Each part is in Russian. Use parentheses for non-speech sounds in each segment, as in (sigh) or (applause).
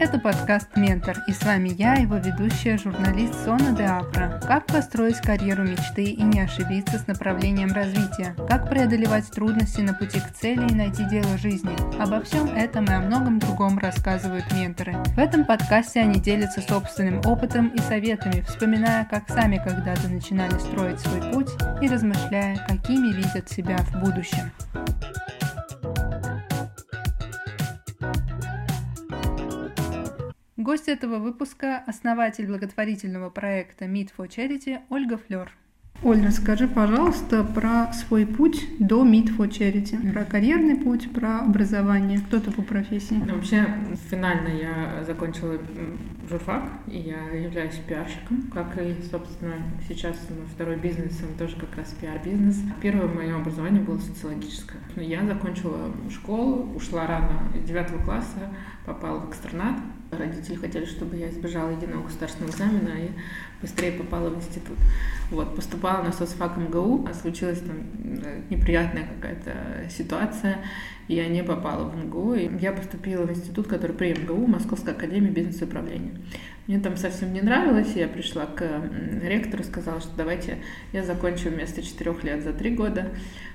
Это подкаст «Ментор», и с вами я, его ведущая, журналист Сона де Апра. Как построить карьеру мечты и не ошибиться с направлением развития? Как преодолевать трудности на пути к цели и найти дело жизни? Обо всем этом и о многом другом рассказывают менторы. В этом подкасте они делятся собственным опытом и советами, вспоминая, как сами когда-то начинали строить свой путь и размышляя, какими видят себя в будущем. Гость этого выпуска – основатель благотворительного проекта Meet for Charity Ольга Флер. Оль, расскажи, пожалуйста, про свой путь до Meet for Charity. Про карьерный путь, про образование. Кто ты по профессии? Ну, вообще, финально я закончила журфак, и я являюсь пиарщиком. Как и, собственно, сейчас мой второй бизнес, он тоже как раз пиар-бизнес. Первое мое образование было социологическое. Я закончила школу, ушла рано, из девятого класса, попала в экстернат. Родители хотели, чтобы я избежала единого государственного экзамена и быстрее попала в институт. Вот, поступала на соцфак МГУ, а случилась там неприятная какая-то ситуация, и я не попала в МГУ. И я поступила в институт, который при МГУ, Московская академия бизнеса и управления. Мне там совсем не нравилось, и я пришла к ректору, сказала, что давайте я закончу вместо четырех лет за три года.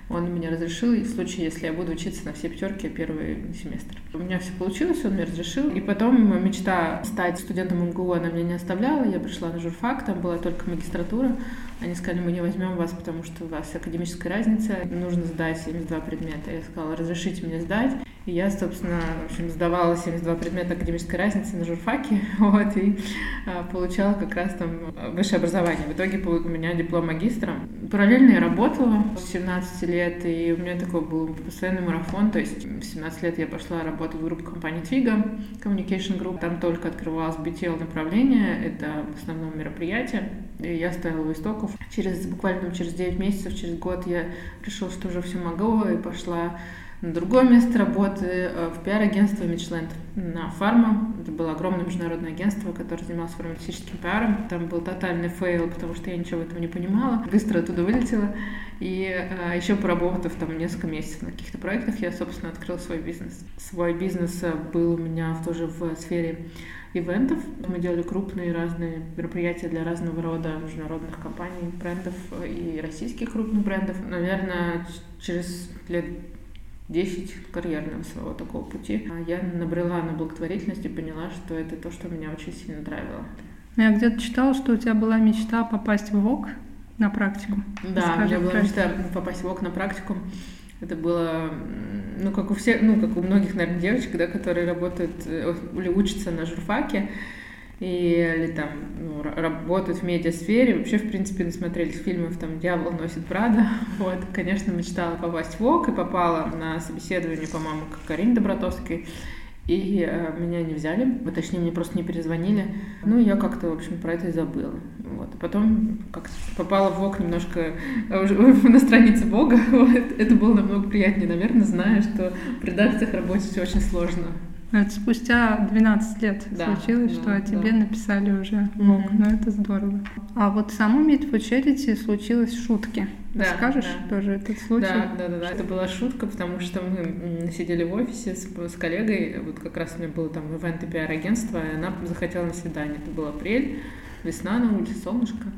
Он мне разрешил, в случае, если я буду учиться на все пятерки первый семестр. У меня все получилось, он мне разрешил. И потом мечта стать студентом МГУ, она меня не оставляла. Я пришла на журфак, там была только магистратура. Они сказали, мы не возьмем вас, потому что у вас академическая разница, нужно сдать 72 предмета. Я сказала, разрешите мне сдать. И я, собственно, в общем, сдавала 72 предмета академической разницы на журфаке, (laughs) вот, и а, получала как раз там высшее образование. В итоге у меня диплом магистра. Параллельно я работала с 17 лет, и у меня такой был постоянный марафон, то есть в 17 лет я пошла работать в группу компании Twiga, Communication Group, там только открывалось BTL направление, это в основном мероприятие, и я стояла у истоков. Через, буквально через 9 месяцев, через год я решила, что уже все могу, и пошла на другое место работы э, в пиар-агентство Мичленд на фарма. Это было огромное международное агентство, которое занималось фармацевтическим пиаром. Там был тотальный фейл, потому что я ничего в этом не понимала. Быстро оттуда вылетела. И а, еще поработав там несколько месяцев на каких-то проектах, я, собственно, открыла свой бизнес. Свой бизнес э, был у меня тоже в сфере ивентов. Мы делали крупные разные мероприятия для разного рода международных компаний, брендов и российских крупных брендов. Наверное, через лет 10 карьерного своего такого пути. А я набрела на благотворительность и поняла, что это то, что меня очень сильно нравило. Я где-то читала, что у тебя была мечта попасть в ВОК на практику. Да, у меня была мечта попасть в ВОК на практику. Это было, ну, как у всех, ну, как у многих, наверное, девочек, да, которые работают э, или учатся на журфаке или там ну, работают в медиасфере. Вообще, в принципе, насмотрелись фильмов, там «Дьявол носит Прада». (laughs) Вот, конечно, мечтала попасть в ВОК и попала на собеседование, по-моему, к Карине Добротовской. И э, меня не взяли, точнее, мне просто не перезвонили. Ну, я как-то, в общем, про это и забыла. Вот. А потом как попала в ВОК немножко э, уже (laughs) на странице Бога. (laughs) Вот. Это было намного приятнее, наверное, зная, что в редакциях работать очень сложно. Это спустя 12 лет да, случилось, да, что о тебе да. написали уже ВОК. Mm-hmm. Ну, это здорово. А вот саму Meet for Charity случилось в шутке. Да, Расскажешь да. тоже этот случай? Да, да, да, да. Это была шутка, потому что мы сидели в офисе с, с коллегой, вот как раз у меня было там ивент и пиар-агентство, и она захотела на свидание. Это был апрель, весна на улице, солнышко.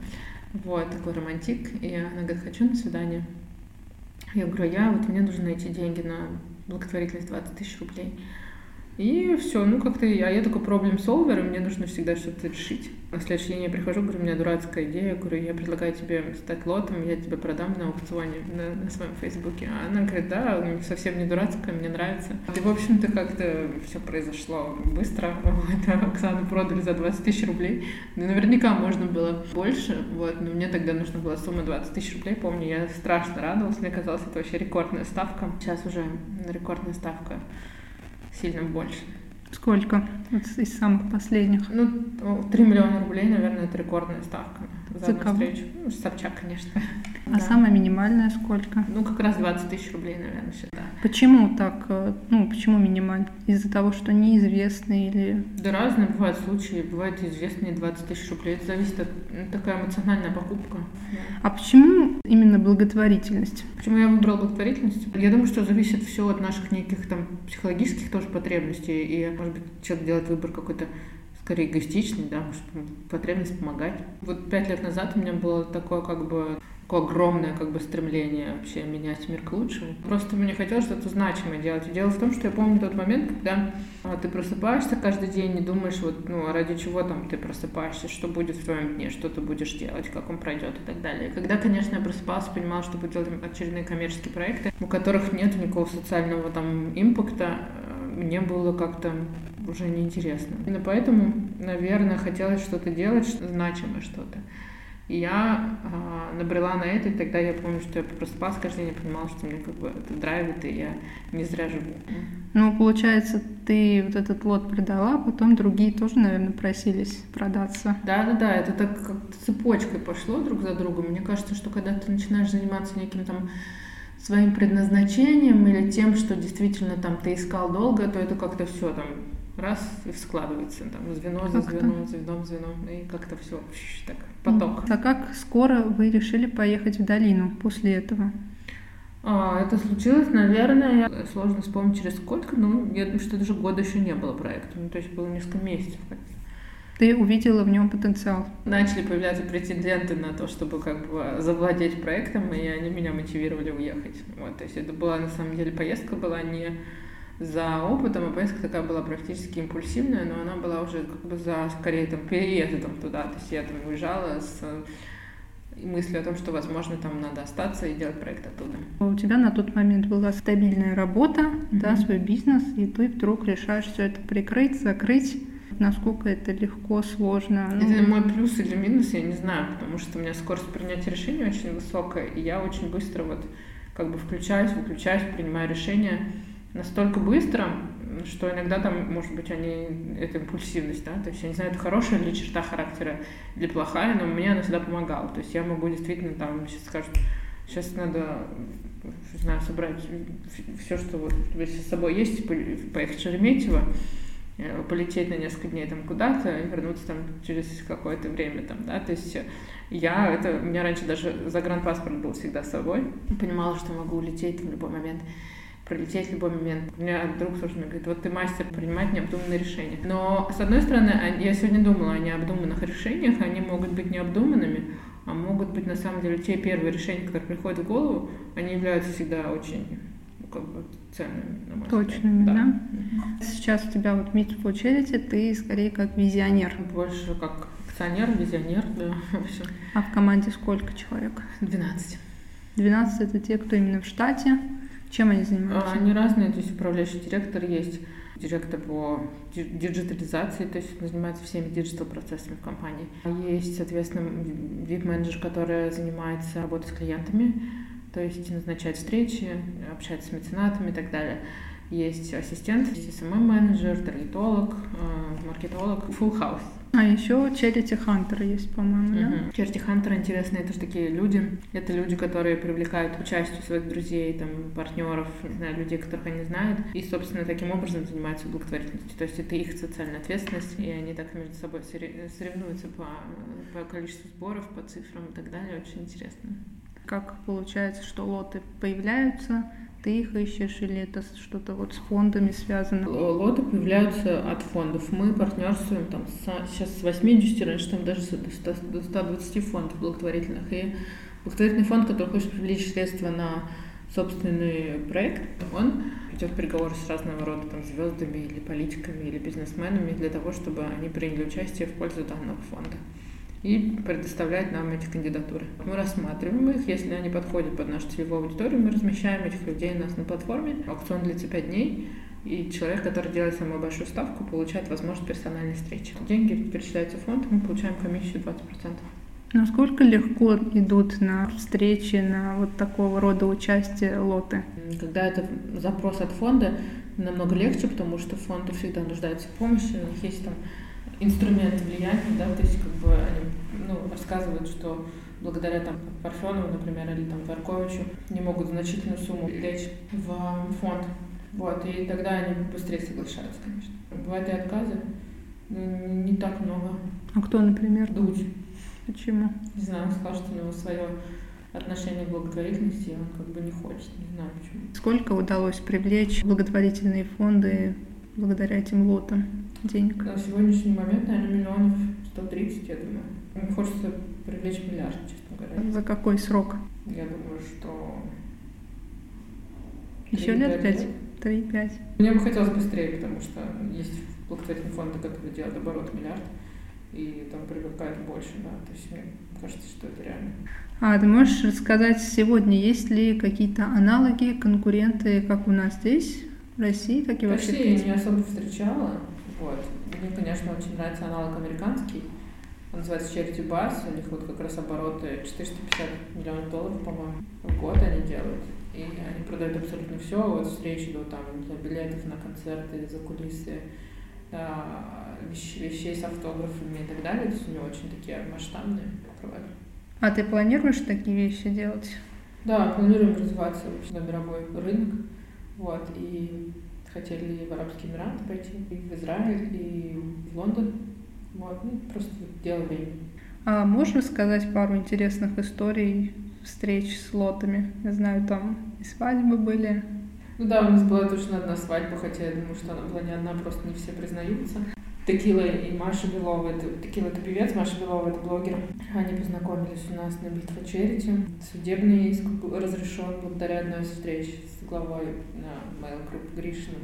Вот, такой романтик. И она говорит, хочу на свидание. Я говорю, я вот мне нужно найти деньги на благотворительность 20 тысяч рублей. И все, ну как-то я, я такой проблем солвер, и мне нужно всегда что-то решить. На следующий день я прихожу, говорю, у меня дурацкая идея, говорю, я предлагаю тебе стать лотом, я тебе продам на аукционе на, на своем фейсбуке. А она говорит, да, совсем не дурацкая, мне нравится. И, в общем-то, как-то все произошло быстро. (laughs) Вот, Оксану продали за 20 тысяч рублей. Ну, наверняка можно было больше, вот, но мне тогда нужна была сумма 20 тысяч рублей. Помню, я страшно радовалась, мне казалось, это вообще рекордная ставка. Сейчас уже рекордная ставка сильно больше. Сколько вот из самых последних? Ну, 3 миллиона рублей, наверное, это рекордная ставка за, за одну кого? встречу. Ну, Собчак, конечно. А Да. самая минимальная сколько? Ну, как раз 20 тысяч рублей, наверное, всегда. Почему так, э, ну, почему минимально? Из-за того, что неизвестно или... Да разные бывают случаи, бывают известные 20 тысяч рублей. Это зависит от ну, такая эмоциональная покупка. Да. А почему именно благотворительность? Почему я выбрала благотворительность? Я думаю, что зависит все от наших неких там психологических тоже потребностей. И, может быть, человек делает выбор какой-то скорее эгоистичный, да, может, потребность помогать. Вот пять лет назад у меня было такое как бы такое огромное как бы стремление вообще менять мир к лучшему. Просто мне хотелось что-то значимое делать. И дело в том, что я помню тот момент, когда а, ты просыпаешься каждый день и думаешь, вот, ну, а ради чего там ты просыпаешься, что будет в твоем дне, что ты будешь делать, как он пройдет и так далее. Когда, конечно, я просыпалась, понимала, что буду делать очередные коммерческие проекты, у которых нет никакого социального там импакта, э, мне было как-то уже неинтересно. Именно поэтому, наверное, хотелось что-то делать, значимое что-то. И я э, набрела на это, и тогда я помню, что я просыпалась каждый день и понимала, что мне как бы это драйвит, и я не зря живу. Ну, получается, ты вот этот лот продала, потом другие тоже, наверное, просились продаться. Да-да-да, это так как цепочкой пошло друг за другом. Мне кажется, что когда ты начинаешь заниматься неким там своим предназначением или тем, что действительно там ты искал долго, то это как-то все там раз и складывается там звено за звеном, звеном, звеном, и как-то все так поток. А как скоро вы решили поехать в долину после этого? А, это случилось, наверное, сложно вспомнить через сколько, но я думаю, что даже года еще не было проекта, ну, то есть было несколько месяцев. Ты увидела в нем потенциал. Начали появляться претенденты на то, чтобы как бы завладеть проектом, и они меня мотивировали уехать. Вот, то есть это была на самом деле поездка была не за опытом, а поездка такая была практически импульсивная, но она была уже как бы за скорее там переездом туда. То есть я там уезжала с мыслью о том, что, возможно, там надо остаться и делать проект оттуда. У тебя на тот момент была стабильная работа, Мгм. да, свой бизнес, и ты вдруг решаешь все это прикрыть, закрыть. Насколько это легко, сложно. Ну, Это мой плюс или минус, я не знаю, потому что у меня скорость принятия решений очень высокая, и я очень быстро вот как бы включаюсь, выключаюсь, принимаю решения настолько быстро, что иногда там, может быть, они, это импульсивность, да, то есть я не знаю, это хорошая ли черта характера или плохая, но мне она всегда помогала, то есть я могу действительно там, сейчас скажут, сейчас надо, не знаю, собрать все, что вот с собой есть, поехать в Шереметьево, полететь на несколько дней там куда-то и вернуться там через какое-то время там, да, то есть я, это, у меня раньше даже загранпаспорт был всегда с собой, понимала, что могу улететь в любой момент, пролететь в любой момент. У меня друг тоже мне говорит, вот ты мастер принимать необдуманные решения. Но, с одной стороны, я сегодня думала о необдуманных решениях, они могут быть необдуманными, а могут быть, на самом деле, те первые решения, которые приходят в голову, они являются всегда очень ну, как бы ценными, на мой Точными, взгляд. да? Сейчас у тебя вот Meet for Charity, ты скорее как визионер. Больше как акционер, визионер, да, (laughs) все. А в команде сколько человек? 12. 12 это те, кто именно в штате. Чем они занимаются? Они разные, то есть управляющий директор есть, директор по диджитализации, то есть он занимается всеми digital процессами в компании. Есть, соответственно, VIP-менеджер, который занимается работой с клиентами, то есть назначает встречи, общается с меценатами и так далее. Есть ассистент, есть SMM-менеджер, таргетолог, э, маркетолог, full house. А еще Charity Hunter есть, по-моему, да? Мгм. Charity Hunter интересные, это же такие люди. Это люди, которые привлекают к участию своих друзей, там, партнеров, не знаю, людей, которых они знают. И, собственно, таким образом занимаются благотворительностью. То есть это их социальная ответственность, и они так между собой соре- соревнуются по, по количеству сборов, по цифрам и так далее. Очень интересно. Как получается, что лоты появляются, ты их ищешь, или это что-то вот с фондами связано? Лоты появляются от фондов. Мы партнерствуем там с- сейчас с 80, раньше там даже до 100 до 120 фондов благотворительных. И благотворительный фонд, который хочет привлечь средства на собственный проект, он ведет переговоры с разного рода там, звездами или политиками или бизнесменами для того, чтобы они приняли участие в пользу данного фонда и предоставляет нам эти кандидатуры. Мы рассматриваем их, если они подходят под нашу целевую аудиторию, мы размещаем этих людей у нас на платформе. Аукцион длится 5 дней, и человек, который делает самую большую ставку, получает возможность персональной встречи. Деньги перечисляются в фонд, мы получаем комиссию 20%. Насколько легко идут на встречи, на вот такого рода участие лоты? Когда это запрос от фонда, намного легче, потому что фонды всегда нуждаются в помощи, у них есть там инструмент влияния, да, то есть как бы они ну, рассказывают, что благодаря там Парфенову, например, или там Парковичу, не могут значительную сумму лечь в фонд. Вот, и тогда они быстрее соглашаются, конечно. Бывают и отказы, но не так много. А кто, например? Дудь. Почему? Не знаю, он сказал, что у него свое отношение к благотворительности, и он как бы не хочет, не знаю почему. Сколько удалось привлечь благотворительные фонды благодаря этим лотам денег? На сегодняшний момент, наверное, миллионов 130, я думаю. Мне хочется привлечь миллиард, честно говоря. За какой срок? Я думаю, что... Еще лет пять? Три-пять. Мне бы хотелось быстрее, потому что есть благотворительные фонды, которые делают оборот миллиард, и там привлекают больше, да. То есть мне кажется, что это реально. А ты можешь рассказать сегодня, есть ли какие-то аналоги, конкуренты, как у нас здесь, России, так и вообще? России я не особо встречала. Вот. Мне, конечно, очень нравится аналог американский. Он называется Charity Bus. У них вот как раз обороты 450 миллионов долларов, по-моему, в год они делают. И они продают абсолютно все, от встречи до там, для билетов на концерты, за кулисы, да, вещей с автографами и так далее. То есть у него очень такие масштабные провайдеры. А ты планируешь такие вещи делать? Да, планируем развиваться вообще на мировой рынок. Вот, и хотели в Арабские Эмираты пойти, и в Израиль, и в Лондон. Вот, ну, просто дело времени. А можешь рассказать пару интересных историй встреч с лотами? Я знаю, там и свадьбы были. Ну да, у нас была точно одна свадьба, хотя я думаю, что она была не одна, просто не все признаются. Текила и Маша Белова, это, Текила это певец, Маша Белова это блогер. Они познакомились у нас на битве Черити. Судебный иск разрешен благодаря одной из встреч с главой на Mail Group Гришиным.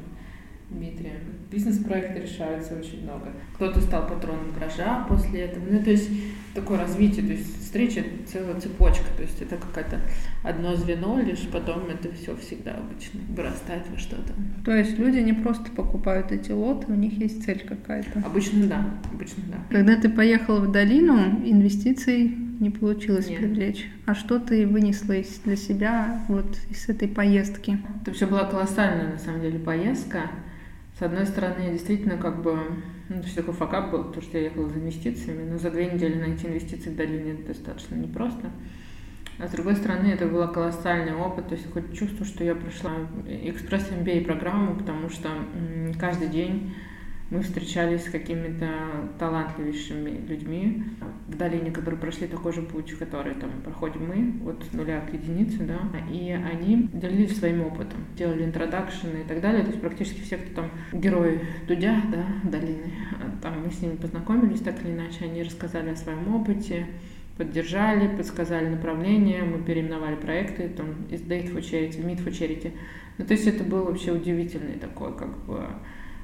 Дмитрием. Бизнес-проекты решаются очень много. Кто-то стал патроном гаража после этого. Ну, то есть такое развитие, то есть встреча целая цепочка, то есть это какое-то одно звено, лишь потом это все всегда обычно вырастает во что-то. То есть люди не просто покупают эти лоты, у них есть цель какая-то? Обычно да, обычно да. Когда ты поехала в долину, инвестиций не получилось Нет. привлечь. А что ты вынесла из, для себя вот из этой поездки? Это все была колоссальная на самом деле поездка. С одной стороны, действительно, как бы, ну, то есть такой факап был, потому что я ехала за инвестициями, но за две недели найти инвестиции в долине достаточно непросто. А с другой стороны, это был колоссальный опыт, то есть я хоть чувствую, что я прошла экспресс-MBA программу, потому что каждый день мы встречались с какими-то талантливейшими людьми в долине, которые прошли такой же путь, который там проходим мы, от нуля к единице, да, и они делились своим опытом, делали интродакшены и так далее, то есть практически все, кто там герои Дудя, да, долины, там мы с ними познакомились так или иначе, они рассказали о своем опыте, поддержали, подсказали направление, мы переименовали проекты, там, из Date for Charity в Meet for Charity. Ну, то есть это был вообще удивительный такой, как бы,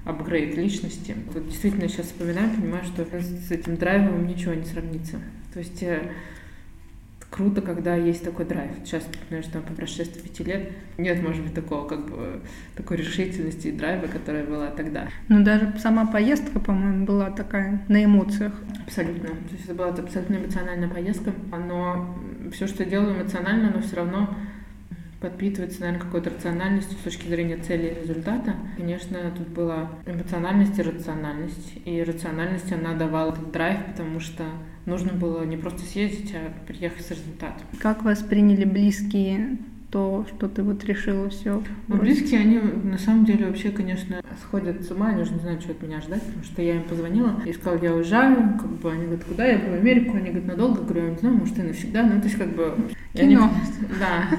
апгрейд личности. Вот действительно сейчас вспоминаю, понимаю, что с этим драйвом ничего не сравнится. То есть э, круто, когда есть такой драйв. Сейчас, например, что по прошествии пяти лет нет, может быть, такого как бы такой решительности и драйва, которая была тогда. Ну, даже сама поездка, по-моему, была такая на эмоциях. Абсолютно. То есть это была абсолютно эмоциональная поездка, но все, что я делаю эмоционально, но все равно подпитывается, наверное, какой-то рациональностью с точки зрения цели и результата. Конечно, тут была эмоциональность и рациональность. И рациональность, она давала этот драйв, потому что нужно было не просто съездить, а приехать с результатом. Как восприняли близкие то, что ты вот решила все. Ну, близкие, они на самом деле вообще, конечно, сходят с ума, они уже не знают, что от меня ждать, потому что я им позвонила и сказала, я уезжаю, как бы они говорят, куда я в Америку, они говорят, надолго, говорю, я не знаю, может и навсегда, ну то есть как бы... Кино. Они, да,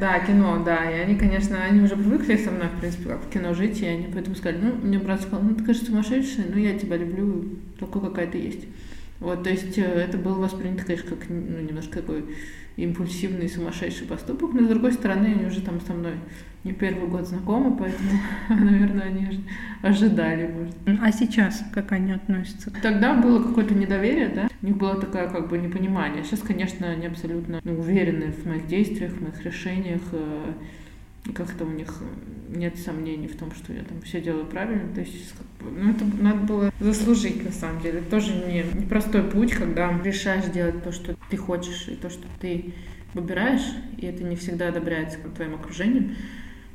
да, кино, да, и они, конечно, они уже привыкли со мной, в принципе, как в кино жить, и они поэтому сказали, ну, мне брат сказал, ну ты, конечно, сумасшедшая, но я тебя люблю, такой, какая ты есть. Вот, то есть э, это было воспринято, конечно, как ну, немножко такой импульсивный, сумасшедший поступок, но с другой стороны, они уже там со мной не первый год знакомы, поэтому, (laughs) наверное, они ожидали, может. А сейчас как они относятся? Тогда было какое-то недоверие, да? У них было такое как бы непонимание. Сейчас, конечно, они абсолютно ну, уверены в моих действиях, в моих решениях, э, как-то у них нет сомнений в том, что я там все делаю правильно. То есть, ну, это надо было заслужить, на самом деле. Это тоже не, не простой путь, когда решаешь делать то, что ты хочешь, и то, что ты выбираешь, и это не всегда одобряется твоим окружением.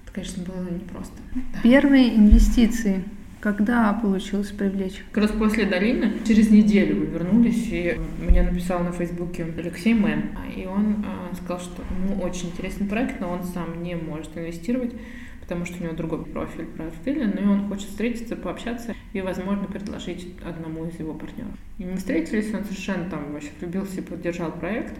Это, конечно, было непросто. Первые инвестиции Когда получилось привлечь? Как раз после долины, через неделю мы вернулись, и мне написал на Фейсбуке Алексей Мэн, и он э, сказал, что ему очень интересный проект, но он сам не может инвестировать, потому что у него другой профиль портфеля, но и он хочет встретиться, пообщаться и, возможно, предложить одному из его партнеров. И мы встретились, он совершенно там вообще влюбился и поддержал проект,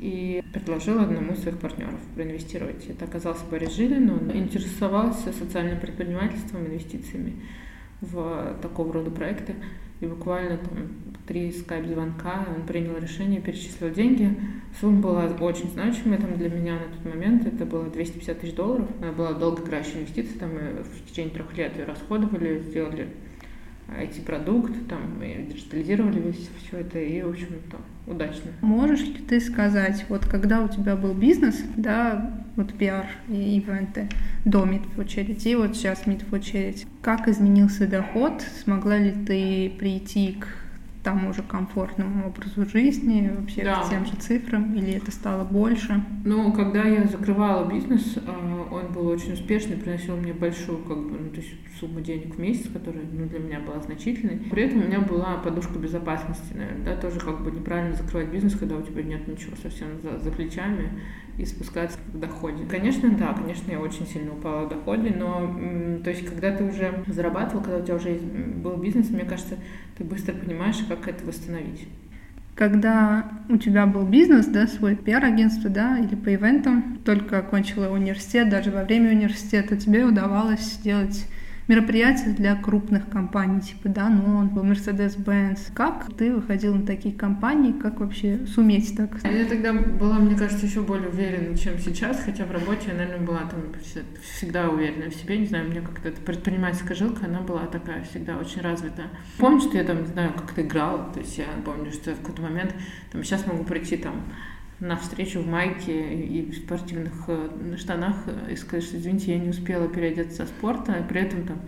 и предложил одному из своих партнеров проинвестировать. Это оказался Борис Жилин, он интересовался социальным предпринимательством, инвестициями в такого рода проекты. И буквально там три скайп-звонка он принял решение, перечислил деньги. Сумма была очень значимая там для меня на тот момент. Это было 250 тысяч долларов. Она была долгоиграющая инвестиция. Там в течение трех лет ее расходовали, сделали IT-продукт, там, и диджитализировали весь все это, и, в общем, то удачно. Можешь ли ты сказать, вот когда у тебя был бизнес, да, вот пиар и ивенты до Meet Charity, и вот сейчас Meet Charity, как изменился доход? Смогла ли ты прийти к тому же комфортному образу жизни, вообще да. к тем же цифрам, или это стало больше? Ну, когда я закрывала бизнес, а, он был очень успешный, приносил мне большую, как бы, ну, то есть сумму денег в месяц, которая ну, для меня была значительной. При этом у меня была подушка безопасности, наверное, да, тоже как бы неправильно закрывать бизнес, когда у тебя нет ничего совсем за, за плечами и спускаться в доходе. Конечно, да, конечно, я очень сильно упала в доходе, но то есть, когда ты уже зарабатывал, когда у тебя уже был бизнес, мне кажется, ты быстро понимаешь, как это восстановить. Когда у тебя был бизнес, да, свой пиар-агентство, да, или по ивентам, только окончила университет, даже во время университета тебе удавалось сделать мероприятия для крупных компаний, типа Danone, Mercedes-Benz. Как ты выходил на такие компании, как вообще суметь так? Я тогда была, мне кажется, еще более уверена, чем сейчас, хотя в работе я, наверное, была там всегда уверена в себе, не знаю, у меня как-то эта предпринимательская жилка, она была такая всегда очень развита. Помню, что я там, не знаю, как-то играла, то есть я помню, что в какой-то момент, там, сейчас могу прийти там на встречу в майке и в спортивных э, штанах и сказать, что, извините, я не успела переодеться со спорта, и при этом там,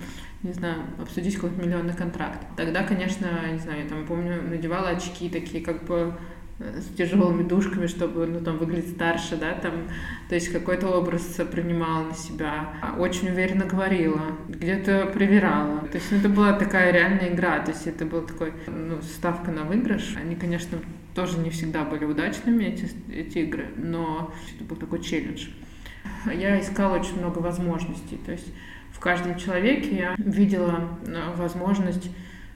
не знаю, обсудить какой-то миллионный контракт. Тогда, конечно, не знаю, я там помню, надевала очки такие как бы э, с тяжелыми душками, чтобы, ну, там, выглядеть старше, да, там, то есть какой-то образ принимала на себя, очень уверенно говорила, где-то проверяла, то есть ну, это была такая реальная игра, то есть это был такой, ну, ставка на выигрыш, они, конечно, тоже не всегда были удачными, эти, эти игры, но это был такой челлендж. Я искала очень много возможностей, то есть в каждом человеке я видела э, возможность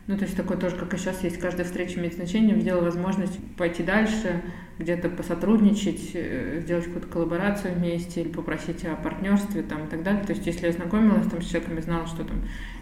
ну, то есть такое тоже, как и сейчас есть, каждая встреча имеет значение, видела возможность пойти дальше, где-то посотрудничать, э, сделать какую-то коллаборацию вместе или попросить о партнерстве там, и так далее. То есть если я знакомилась там, с человеком и знала, что там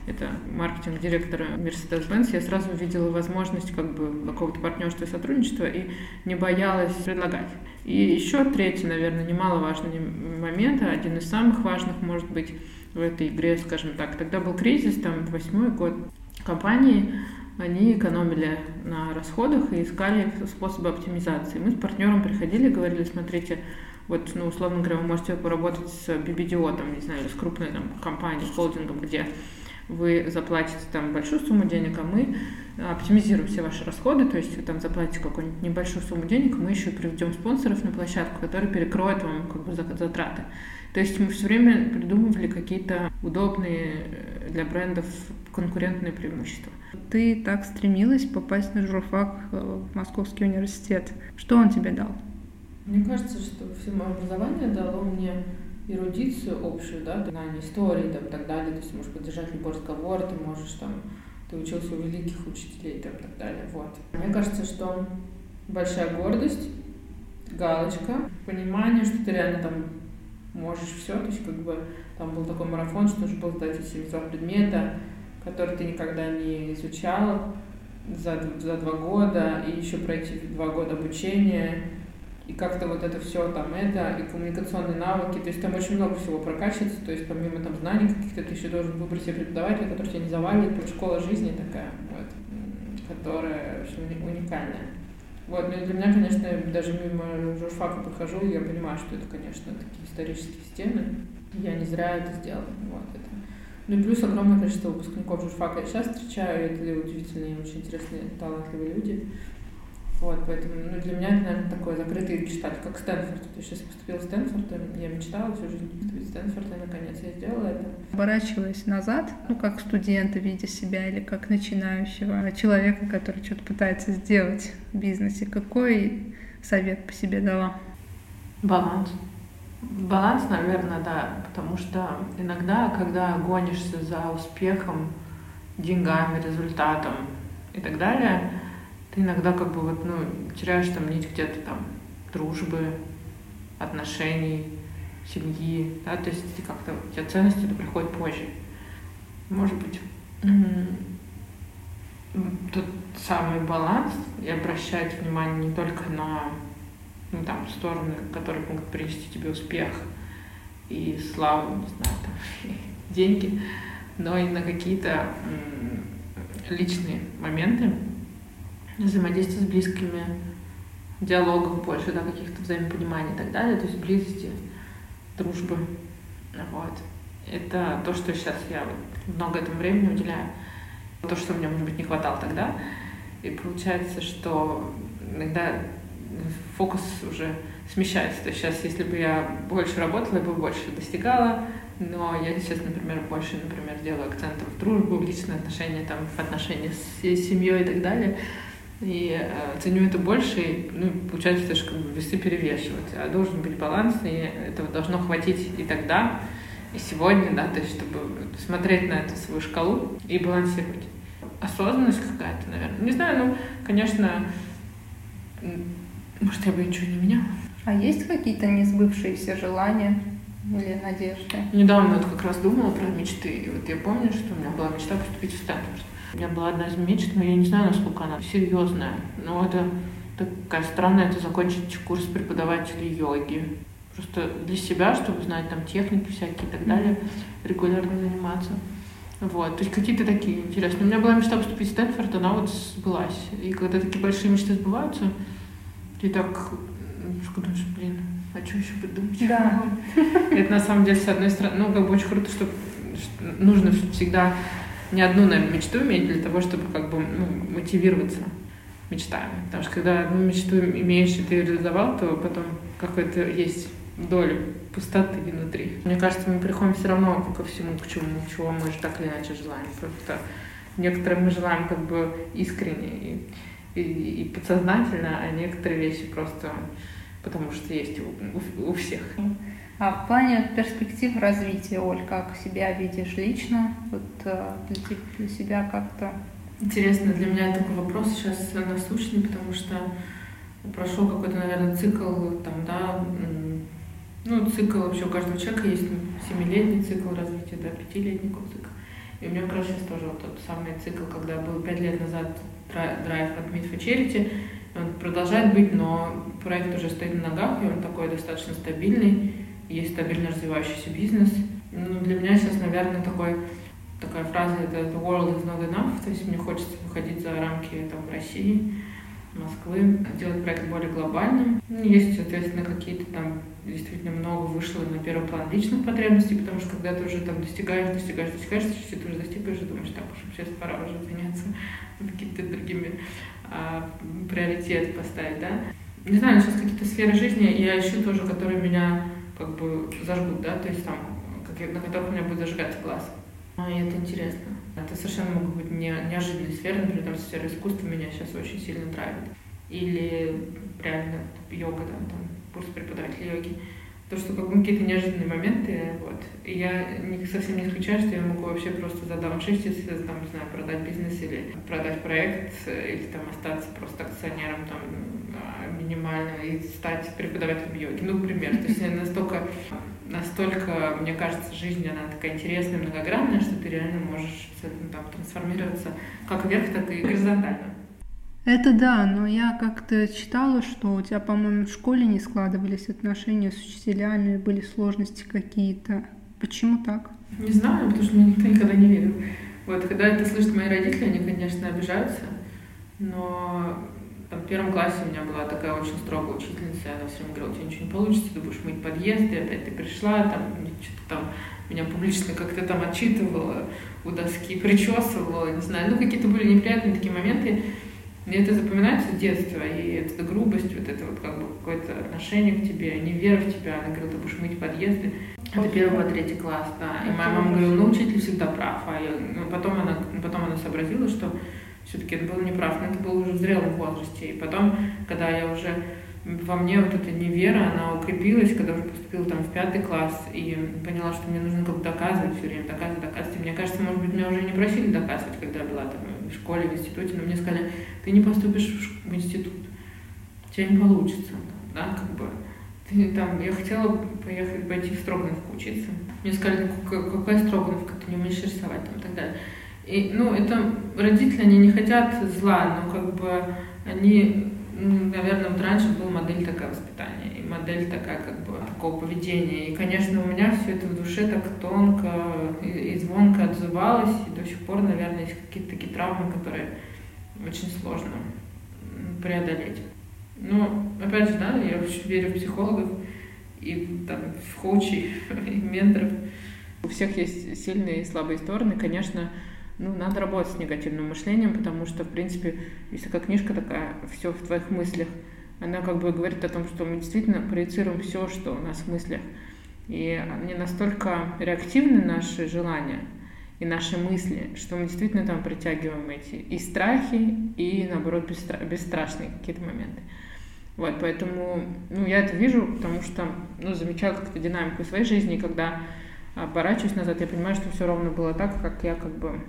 это маркетинг-директора Mercedes-Benz, я сразу увидела возможность как бы какого-то партнерства и сотрудничества и не боялась предлагать. И еще третий, наверное, немаловажный момент, один из самых важных, может быть, в этой игре, скажем так. Тогда был кризис, там, восьмой год, компании, они экономили на расходах и искали способы оптимизации. Мы с партнером приходили говорили, смотрите, вот, ну, условно говоря, вы можете поработать с BBDO, там, не знаю, с крупной там, компанией, холдингом, где вы заплатите там большую сумму денег, а мы оптимизируем все ваши расходы, то есть вы там заплатите какую-нибудь небольшую сумму денег, мы еще приведем спонсоров на площадку, которые перекроют вам как бы затраты. То есть мы все время придумывали какие-то удобные э, для брендов конкурентные преимущества. Ты так стремилась попасть на журфак э, в Московский университет. Что он тебе дал? Мне кажется, что все мое образование дало мне эрудицию общую, да, знание истории там, и так далее. То есть можешь поддержать любой разговор, ты можешь там, ты учился у великих учителей там, и так далее. Вот. Мне кажется, что большая гордость, галочка, понимание, что ты реально там можешь все, то есть как бы там был такой марафон, что нужно было сдать эти 72 предмета, который ты никогда не изучал за, за два года, и еще пройти два года обучения, и как-то вот это все там это, и коммуникационные навыки, то есть там очень много всего прокачивается, то есть помимо там знаний каких-то ты еще должен выбрать себе преподавателя, который тебя не завалит, вот школа жизни такая, вот, которая очень уникальная. Вот, ну и для меня, конечно, даже мимо журфака прохожу, я понимаю, что это, конечно, такие исторические стены. Я не зря это сделала. Вот, это ну и плюс огромное количество выпускников журфака я сейчас встречаю, это удивительные, очень интересные, талантливые люди. Вот, поэтому ну, для меня это, наверное, такой закрытый читатель, как Стэнфорд. То есть, сейчас я поступила в Стэнфорд, я мечтала всю жизнь поступить в Стэнфорд, и наконец я сделала это. Оборачиваясь назад, ну, как студента, видя себя, или как начинающего человека, который что-то пытается сделать в бизнесе, какой совет по себе дала? Баланс. Баланс, наверное, да, потому что иногда, когда гонишься за успехом, деньгами, результатом и так далее, ты иногда как бы вот, ну, теряешь там нить где-то там дружбы, отношений, семьи, да, то есть как-то у тебя ценности это приходит позже. Может быть, тот самый баланс и обращать внимание не только на ну, там, стороны, которые могут принести тебе успех и славу, не знаю, там, (laughs) деньги, но и на какие-то личные моменты взаимодействия с близкими, диалогов больше, да, каких-то взаимопониманий и так далее, то есть близости, дружбы. Вот. Это то, что сейчас я много этому времени уделяю. То, что мне, может быть, не хватало тогда. И получается, что иногда фокус уже смещается. То есть сейчас, если бы я больше работала, я бы больше достигала, но я сейчас, например, больше, например, делаю акцент в дружбу, в личные отношения, там, в отношения с семьей и так далее. И э, ценю это больше, и, ну, получается, что как бы весы перевешивать. А должен быть баланс, и этого должно хватить и тогда, и сегодня, да, то есть, чтобы смотреть на эту свою шкалу и балансировать. Осознанность какая-то, наверное. Не знаю, ну, конечно, может, я бы ничего не меняла. А есть какие-то несбывшиеся желания или надежды? Недавно вот как раз думала про мечты. И вот я помню, что у меня была мечта поступить в Стэнфорд. У меня была одна из мечт, но я не знаю, насколько она серьезная. Но это такая странная, это закончить курс преподавателей йоги. Просто для себя, чтобы знать там техники всякие и так далее, регулярно заниматься. Вот, то есть какие-то такие интересные. У меня была мечта поступить в Стэнфорд, она вот сбылась. И когда такие большие мечты сбываются, ты так думаешь, блин, а что еще придумать? Да. (laughs) Это на самом деле, с одной стороны, ну, как бы очень круто, что нужно всегда не одну, наверное, мечту иметь для того, чтобы как бы ну, мотивироваться мечтами. Потому что когда одну мечту имеешь, и ты реализовал, то потом какой-то есть доля пустоты внутри. Мне кажется, мы приходим все равно ко всему, к чему, чего мы же так или иначе желаем. Просто некоторые мы желаем как бы искренне и, и, и подсознательно, а некоторые вещи просто потому что есть у, у, у всех. А в плане перспектив развития, Оль, как себя видишь лично, вот э, для, для себя как-то? Интересно, для меня такой вопрос сейчас насущный, потому что прошел какой-то, наверное, цикл, там, да, ну, цикл вообще у каждого человека есть семилетний цикл развития, да, пятилетний цикл. И у меня как сейчас тоже вот тот самый цикл, когда был пять лет назад драйв от Meet for Charity, он продолжает быть, но проект уже стоит на ногах, и он такой достаточно стабильный есть стабильно развивающийся бизнес. Ну, для меня сейчас, наверное, такой, такая фраза это «the world is not enough», то есть мне хочется выходить за рамки там, России, Москвы, делать проект более глобальным. Ну, есть, соответственно, какие-то там действительно много вышло на первый план личных потребностей, потому что когда ты уже там достигаешь, достигаешь, достигаешь, если ты уже достигаешь, и думаешь, так, уже сейчас пора уже заняться (laughs) какими-то другими а, приоритеты поставить, да. Не знаю, сейчас какие-то сферы жизни я ищу тоже, которые меня как бы зажгут, да, то есть там, как, на которых у меня будет зажигаться глаз. А, и это интересно. Это совершенно могут быть не, неожиданные сферы, например, там сфера искусства меня сейчас очень сильно драйвит. Или реально йога, да, там, курс преподавателя йоги. То, что как бы какие-то неожиданные моменты, вот. И я не, совсем не исключаю, что я могу вообще просто задауншифтиться, там, не знаю, продать бизнес или продать проект, или там остаться просто акционером там минимально и стать преподавателем йоги. Ну, например, то есть настолько, настолько, мне кажется, жизнь, она такая интересная, многогранная, что ты реально можешь там, трансформироваться как вверх, так и горизонтально. Это да, но я как-то читала, что у тебя, по-моему, в школе не складывались отношения с учителями, были сложности какие-то. Почему так? Не знаю, потому что мне никто никогда не верил. Вот, когда это слышат мои родители, они, конечно, обижаются, но там, в первом классе у меня была такая очень строгая учительница, она все время говорила, у тебя ничего не получится, ты будешь мыть подъезды, опять ты пришла, там, что-то там, меня публично как-то там отчитывала у доски, (laughs) причесывала, не знаю, ну, какие-то были неприятные такие моменты, Мне это запоминается с детства, и эта грубость, вот это вот как бы какое-то отношение к тебе, не вера в тебя. Она говорила, ты будешь мыть подъезды. Это первый, по третий класс, да. И моя мама говорила, ну учитель всегда прав. А я, ну, потом, она, потом она сообразила, что все-таки это был неправ, но это было уже в зрелом возрасте. И потом, когда я уже во мне вот эта невера, она укрепилась, когда уже поступила там в пятый класс и поняла, что мне нужно как-то доказывать все время, доказывать, доказывать. И мне кажется, может быть, меня уже не просили доказывать, когда я была там в школе, в институте, но мне сказали, ты не поступишь в институт, у тебя не получится, да, как бы. Ты, там, я хотела поехать, пойти в Строгановку учиться. Мне сказали, ну, какая Строгановка, ты не умеешь рисовать, там, и так далее. И, ну, это родители, они не хотят зла, но как бы они наверное, вот раньше была модель такая воспитания, и модель такая, как бы, такого поведения. И, конечно, у меня все это в душе так тонко и, и звонко отзывалось, и до сих пор, наверное, есть какие-то такие травмы, которые очень сложно преодолеть. Но, опять же, да, я очень верю в психологов и там, в коучей, (laughs) и менторов. У всех есть сильные и слабые стороны. Конечно, ну, надо работать с негативным мышлением, потому что, в принципе, если как книжка такая, все в твоих мыслях, она как бы говорит о том, что мы действительно проецируем все, что у нас в мыслях. И они настолько реактивны, наши желания и наши мысли, что мы действительно там притягиваем эти и страхи, и, наоборот, бесстрашные какие-то моменты. Вот, поэтому, ну, я это вижу, потому что, ну, замечаю как-то динамику своей жизни, когда оборачиваюсь назад, я понимаю, что все ровно было так, как я как бы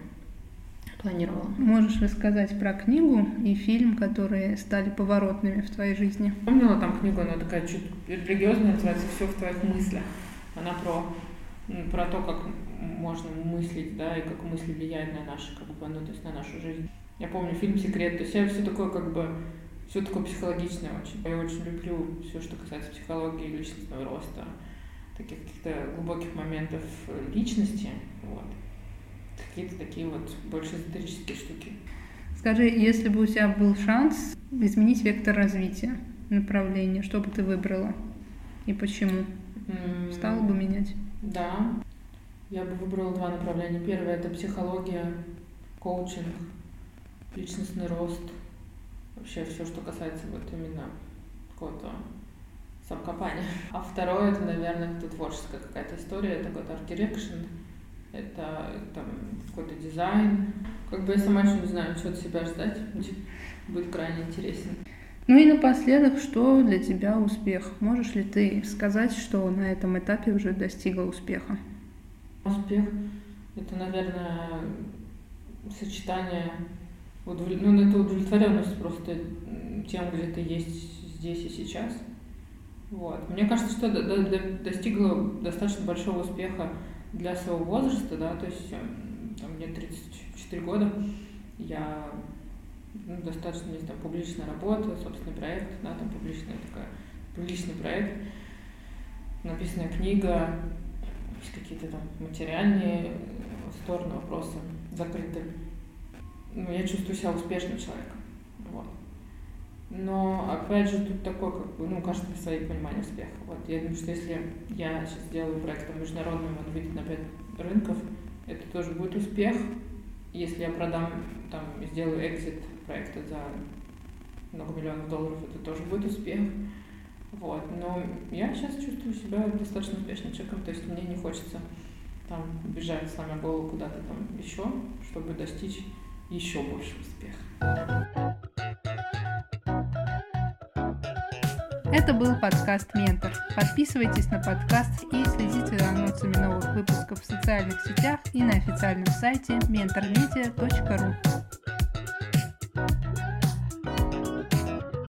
планировала. Можешь рассказать про книгу и фильм, которые стали поворотными в твоей жизни? Помнила там книгу, она такая чуть религиозная, называется «Все в твоих мыслях». Она про, про то, как можно мыслить, да, и как мысли влияют на наши, как бы, ну, то есть на нашу жизнь. Я помню фильм «Секрет», то есть я все такое, как бы, все такое психологичное очень. Я очень люблю все, что касается психологии, личностного роста, таких каких-то глубоких моментов личности, вот какие-то такие вот больше эзотерические штуки. Скажи, если бы у тебя был шанс изменить вектор развития, направление, что бы ты выбрала и почему? Mm. Стала бы менять? Да, я бы выбрала два направления. Первое это психология, коучинг, личностный рост, вообще все, что касается вот именно какого-то самокопания. А второе это, наверное, это творческая какая-то история, это какой-то art direction, это там какой-то дизайн. Как бы я сама еще не знаю, что от себя ждать. Будет крайне интересно. Ну и напоследок, что для тебя успех? Можешь ли ты сказать, что на этом этапе уже достигла успеха? Успех — это, наверное, сочетание, удовлет... ну, это удовлетворенность просто тем, где ты есть здесь и сейчас. Вот. Мне кажется, что достигла достаточно большого успеха для своего возраста, да, то есть эм, там, мне 34 года, я ну, достаточно есть там публичная работа, собственный проект, да, там публичная такая, публичный проект, написанная книга, есть какие-то там материальные стороны вопроса закрыты. Ну, я чувствую себя успешным человеком. Но, опять же, тут такое, как бы, ну, каждый свои понимания успеха. Вот, я думаю, что если я сейчас сделаю проект там, международным, он выйдет на 5 рынков, это тоже будет успех. Если я продам, там, сделаю экзит проекта за много миллионов долларов, это тоже будет успех. Вот. Но я сейчас чувствую себя достаточно успешным человеком, то есть мне не хочется там бежать, сломя голову куда-то там еще, чтобы достичь еще больше успеха. Это был подкаст «Ментор». Подписывайтесь на подкаст и следите за анонсами новых выпусков в социальных сетях и на официальном сайте mentormedia.ru.